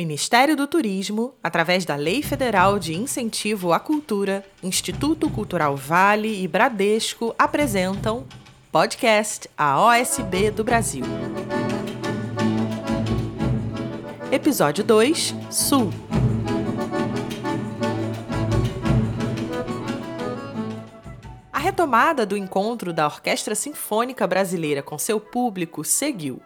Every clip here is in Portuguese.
Ministério do Turismo, através da Lei Federal de Incentivo à Cultura, Instituto Cultural Vale e Bradesco apresentam podcast A OSB do Brasil. Episódio 2 Sul. A retomada do encontro da Orquestra Sinfônica Brasileira com seu público seguiu.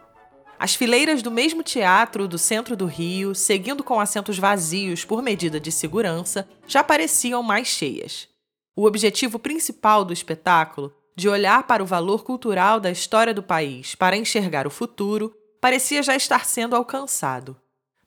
As fileiras do mesmo teatro do centro do Rio, seguindo com assentos vazios por medida de segurança, já pareciam mais cheias. O objetivo principal do espetáculo, de olhar para o valor cultural da história do país para enxergar o futuro, parecia já estar sendo alcançado.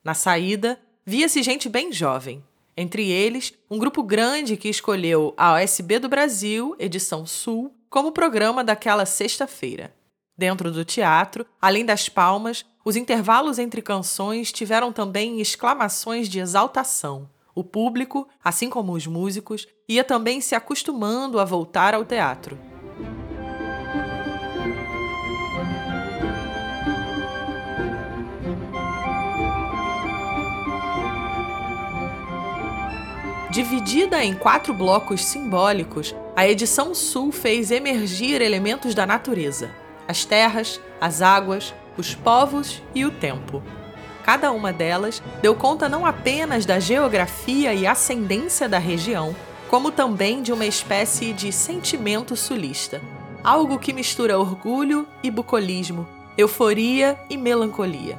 Na saída, via-se gente bem jovem. Entre eles, um grupo grande que escolheu a OSB do Brasil, edição Sul, como programa daquela sexta-feira. Dentro do teatro, além das palmas, os intervalos entre canções tiveram também exclamações de exaltação. O público, assim como os músicos, ia também se acostumando a voltar ao teatro. Dividida em quatro blocos simbólicos, a edição Sul fez emergir elementos da natureza as terras, as águas, os povos e o tempo. Cada uma delas deu conta não apenas da geografia e ascendência da região, como também de uma espécie de sentimento sulista, algo que mistura orgulho e bucolismo, euforia e melancolia.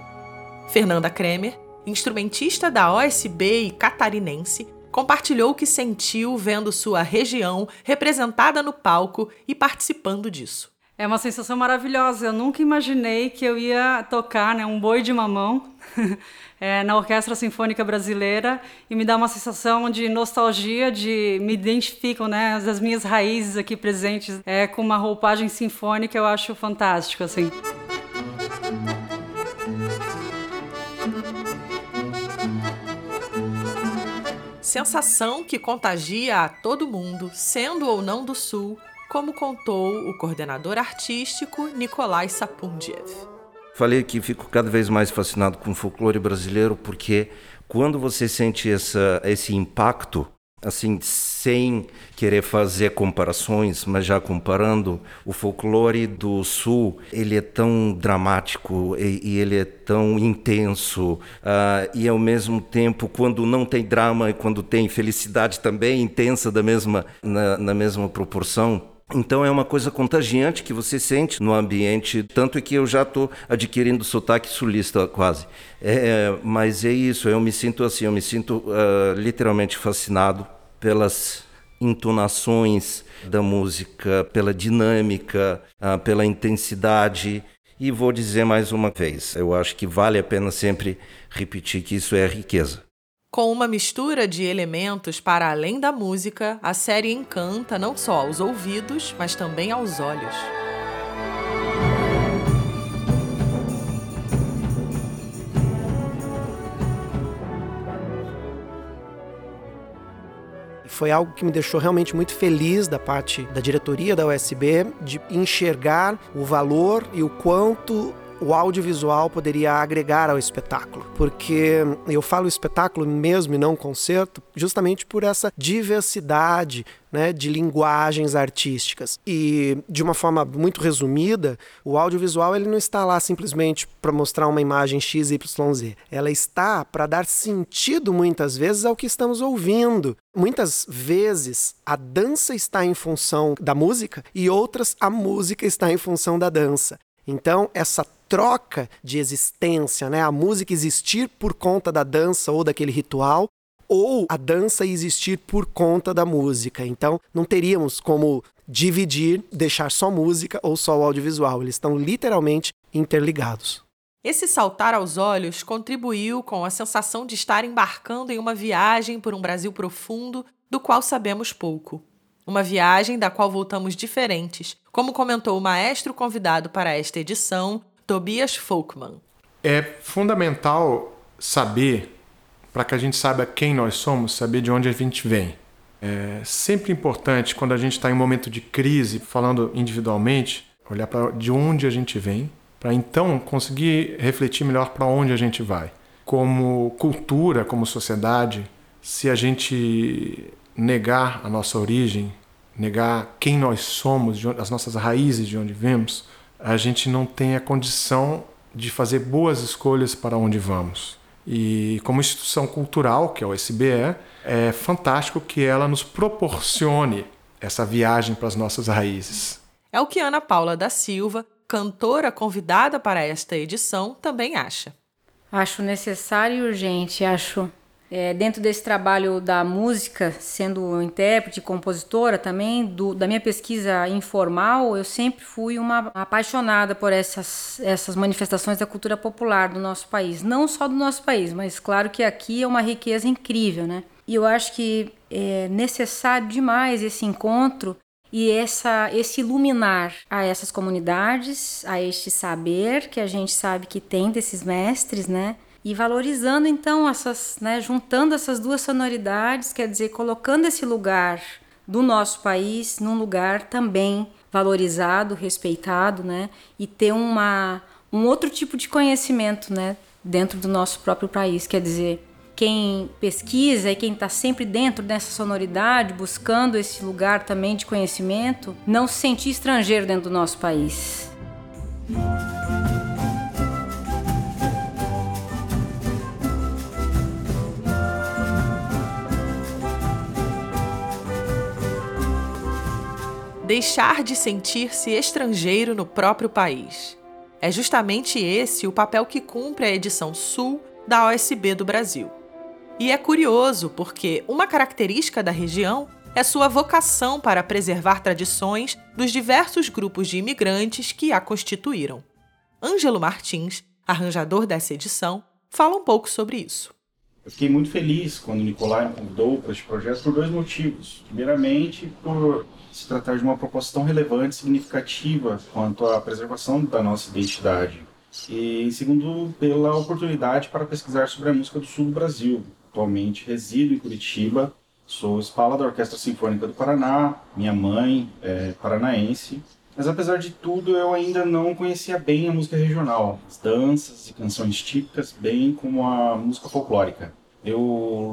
Fernanda Kremer, instrumentista da OSB e catarinense, compartilhou o que sentiu vendo sua região representada no palco e participando disso. É uma sensação maravilhosa. Eu nunca imaginei que eu ia tocar né, um boi de mamão é, na Orquestra Sinfônica Brasileira e me dá uma sensação de nostalgia, de me identificam, né, as minhas raízes aqui presentes é, com uma roupagem sinfônica. Eu acho fantástico, assim. Sensação que contagia a todo mundo, sendo ou não do Sul, como contou o coordenador artístico Nikolai Sapundiev. Falei que fico cada vez mais fascinado com o folclore brasileiro porque quando você sente essa, esse impacto, assim, sem querer fazer comparações, mas já comparando, o folclore do Sul, ele é tão dramático e, e ele é tão intenso, uh, e ao mesmo tempo, quando não tem drama e quando tem felicidade também intensa da mesma, na, na mesma proporção, então é uma coisa contagiante que você sente no ambiente, tanto é que eu já estou adquirindo sotaque sulista quase. É, mas é isso, eu me sinto assim, eu me sinto uh, literalmente fascinado pelas entonações da música, pela dinâmica, uh, pela intensidade. E vou dizer mais uma vez, eu acho que vale a pena sempre repetir que isso é riqueza. Com uma mistura de elementos para além da música, a série encanta não só aos ouvidos, mas também aos olhos. Foi algo que me deixou realmente muito feliz da parte da diretoria da USB de enxergar o valor e o quanto o audiovisual poderia agregar ao espetáculo. Porque eu falo espetáculo mesmo e não concerto, justamente por essa diversidade né, de linguagens artísticas. E de uma forma muito resumida, o audiovisual ele não está lá simplesmente para mostrar uma imagem X, Y, Z. Ela está para dar sentido muitas vezes ao que estamos ouvindo. Muitas vezes a dança está em função da música e outras a música está em função da dança. Então, essa troca de existência, né? A música existir por conta da dança ou daquele ritual, ou a dança existir por conta da música. Então, não teríamos como dividir, deixar só música ou só o audiovisual. Eles estão literalmente interligados. Esse saltar aos olhos contribuiu com a sensação de estar embarcando em uma viagem por um Brasil profundo do qual sabemos pouco. Uma viagem da qual voltamos diferentes, como comentou o maestro convidado para esta edição, Tobias Folkman. É fundamental saber, para que a gente saiba quem nós somos, saber de onde a gente vem. É sempre importante, quando a gente está em um momento de crise, falando individualmente, olhar para de onde a gente vem, para então conseguir refletir melhor para onde a gente vai. como cultura, como sociedade, se a gente negar a nossa origem, negar quem nós somos, as nossas raízes de onde vemos, a gente não tem a condição de fazer boas escolhas para onde vamos. E como instituição cultural, que é o SBE, é fantástico que ela nos proporcione essa viagem para as nossas raízes. É o que Ana Paula da Silva, cantora convidada para esta edição, também acha. Acho necessário e urgente, acho é, dentro desse trabalho da música, sendo intérprete, compositora também, do, da minha pesquisa informal, eu sempre fui uma apaixonada por essas, essas manifestações da cultura popular do nosso país. Não só do nosso país, mas claro que aqui é uma riqueza incrível, né? E eu acho que é necessário demais esse encontro e essa, esse iluminar a essas comunidades, a este saber que a gente sabe que tem desses mestres, né? E valorizando então essas, né, juntando essas duas sonoridades, quer dizer, colocando esse lugar do nosso país num lugar também valorizado, respeitado, né, e ter uma um outro tipo de conhecimento, né, dentro do nosso próprio país, quer dizer, quem pesquisa e quem está sempre dentro dessa sonoridade, buscando esse lugar também de conhecimento, não se sentir estrangeiro dentro do nosso país. Deixar de sentir-se estrangeiro no próprio país. É justamente esse o papel que cumpre a edição Sul da OSB do Brasil. E é curioso porque uma característica da região é sua vocação para preservar tradições dos diversos grupos de imigrantes que a constituíram. Ângelo Martins, arranjador dessa edição, fala um pouco sobre isso. Eu fiquei muito feliz quando o Nicolai me convidou para este projeto por dois motivos. Primeiramente, por se tratar de uma proposta tão relevante e significativa quanto à preservação da nossa identidade. E, em segundo, pela oportunidade para pesquisar sobre a música do sul do Brasil. Atualmente resido em Curitiba, sou espala da Orquestra Sinfônica do Paraná, minha mãe é paranaense, mas apesar de tudo eu ainda não conhecia bem a música regional, as danças e canções típicas, bem como a música folclórica. Eu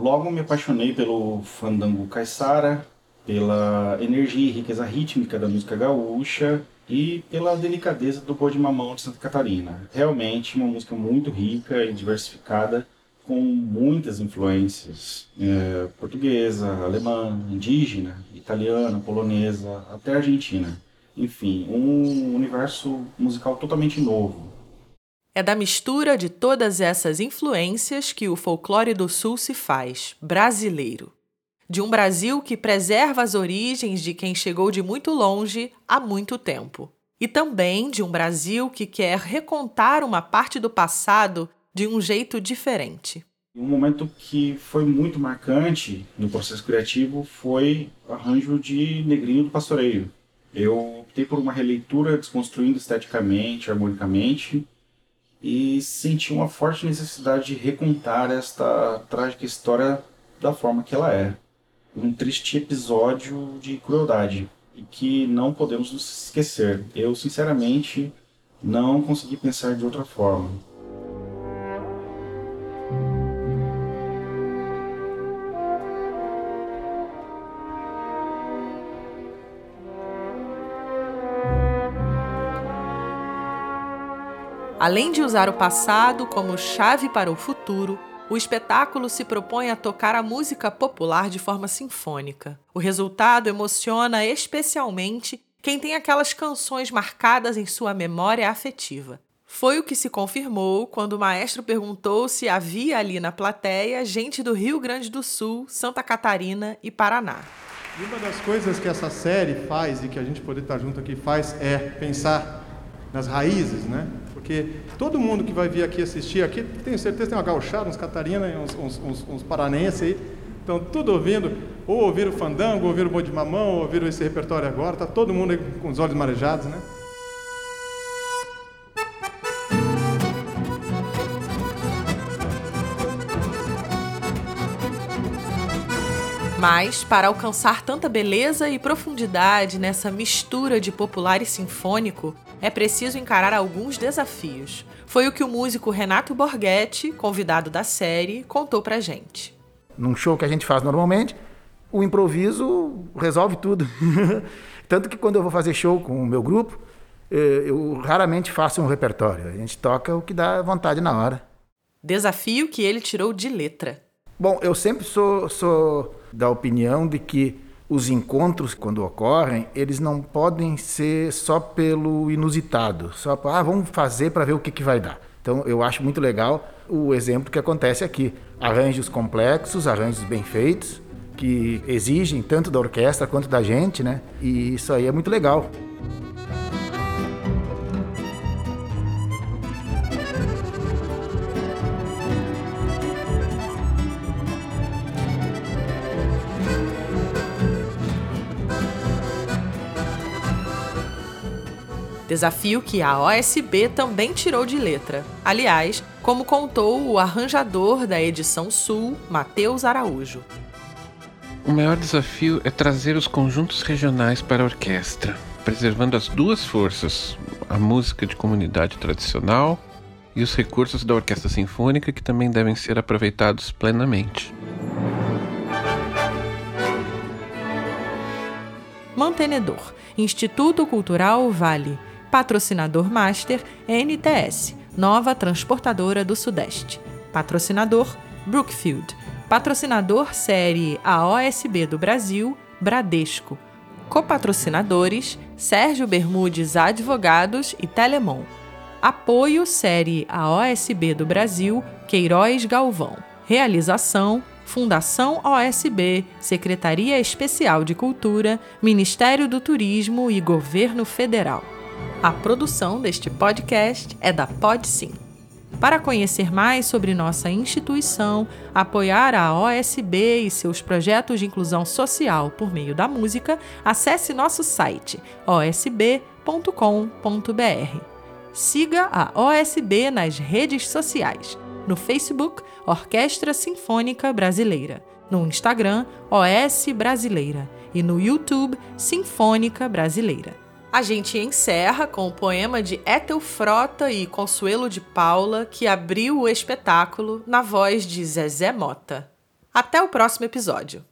logo me apaixonei pelo fandango caiçara, pela energia e riqueza rítmica da música gaúcha e pela delicadeza do boi de mamão de Santa Catarina. Realmente uma música muito rica e diversificada, com muitas influências é, portuguesa, alemã, indígena, italiana, polonesa, até argentina. Enfim, um universo musical totalmente novo. É da mistura de todas essas influências que o folclore do Sul se faz brasileiro de um Brasil que preserva as origens de quem chegou de muito longe há muito tempo. E também de um Brasil que quer recontar uma parte do passado de um jeito diferente. Um momento que foi muito marcante no processo criativo foi o arranjo de Negrinho do Pastoreio. Eu optei por uma releitura desconstruindo esteticamente, harmonicamente, e senti uma forte necessidade de recontar esta trágica história da forma que ela é um triste episódio de crueldade e que não podemos nos esquecer. Eu, sinceramente, não consegui pensar de outra forma. Além de usar o passado como chave para o futuro, o espetáculo se propõe a tocar a música popular de forma sinfônica. O resultado emociona especialmente quem tem aquelas canções marcadas em sua memória afetiva. Foi o que se confirmou quando o maestro perguntou se havia ali na plateia gente do Rio Grande do Sul, Santa Catarina e Paraná. E uma das coisas que essa série faz e que a gente poder estar junto aqui faz é pensar nas raízes, né? Porque todo mundo que vai vir aqui assistir, aqui tenho certeza tem uma gauchada, uns catarina, uns, uns, uns, uns paranenses aí, estão tudo ouvindo, ou ouviram fandango, ou ouviram boi de mamão, ou ouviram esse repertório agora, está todo mundo aí com os olhos marejados, né? Mas, para alcançar tanta beleza e profundidade nessa mistura de popular e sinfônico, é preciso encarar alguns desafios. Foi o que o músico Renato Borghetti, convidado da série, contou pra gente. Num show que a gente faz normalmente, o improviso resolve tudo. Tanto que quando eu vou fazer show com o meu grupo, eh, eu raramente faço um repertório. A gente toca o que dá vontade na hora. Desafio que ele tirou de letra. Bom, eu sempre sou, sou da opinião de que os encontros, quando ocorrem, eles não podem ser só pelo inusitado, só para, ah, vamos fazer para ver o que, que vai dar. Então, eu acho muito legal o exemplo que acontece aqui. Arranjos complexos, arranjos bem feitos, que exigem tanto da orquestra quanto da gente, né? E isso aí é muito legal. Desafio que a OSB também tirou de letra. Aliás, como contou o arranjador da edição Sul, Matheus Araújo. O maior desafio é trazer os conjuntos regionais para a orquestra, preservando as duas forças, a música de comunidade tradicional e os recursos da orquestra sinfônica que também devem ser aproveitados plenamente. Mantenedor Instituto Cultural Vale Patrocinador Master NTS, nova transportadora do Sudeste. Patrocinador Brookfield. Patrocinador série AOSB do Brasil, Bradesco. Copatrocinadores Sérgio Bermudes Advogados e Telemon. Apoio série AOSB do Brasil, Queiroz Galvão. Realização Fundação OSB, Secretaria Especial de Cultura, Ministério do Turismo e Governo Federal. A produção deste podcast é da PodSim. Para conhecer mais sobre nossa instituição, apoiar a OSB e seus projetos de inclusão social por meio da música, acesse nosso site osb.com.br. Siga a OSB nas redes sociais. No Facebook, Orquestra Sinfônica Brasileira. No Instagram, OS Brasileira. E no YouTube, Sinfônica Brasileira. A gente encerra com o poema de Ethel Frota e Consuelo de Paula, que abriu o espetáculo na voz de Zezé Mota. Até o próximo episódio.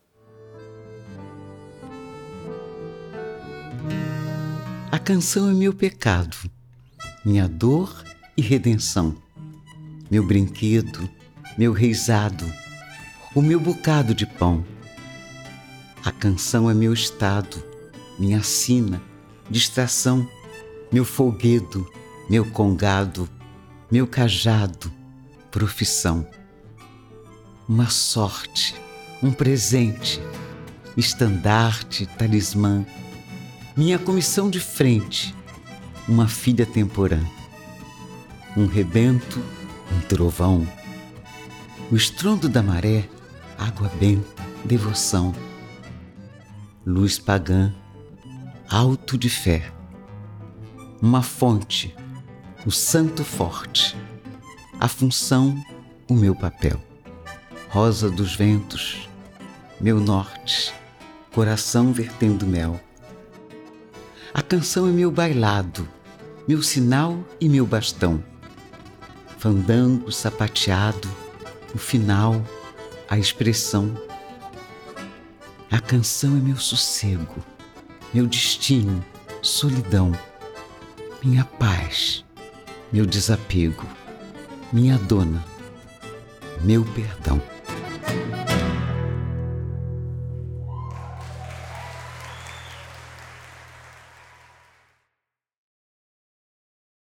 A canção é meu pecado, minha dor e redenção, meu brinquedo, meu reizado, o meu bocado de pão. A canção é meu estado, minha sina, distração, meu folguedo, meu congado, meu cajado, profissão. Uma sorte, um presente, estandarte, talismã, minha comissão de frente, uma filha temporã, um rebento, um trovão, o estrondo da maré, água benta, devoção, luz pagã, alto de fé, uma fonte, o santo forte, a função, o meu papel, rosa dos ventos, meu norte, coração vertendo mel. A canção é meu bailado, meu sinal e meu bastão, fandango sapateado, o final, a expressão. A canção é meu sossego meu destino, solidão, minha paz, meu desapego, minha dona, meu perdão.